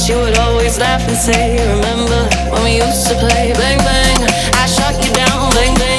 She would always laugh and say, Remember when we used to play bang bang? I shot you down, bang bang.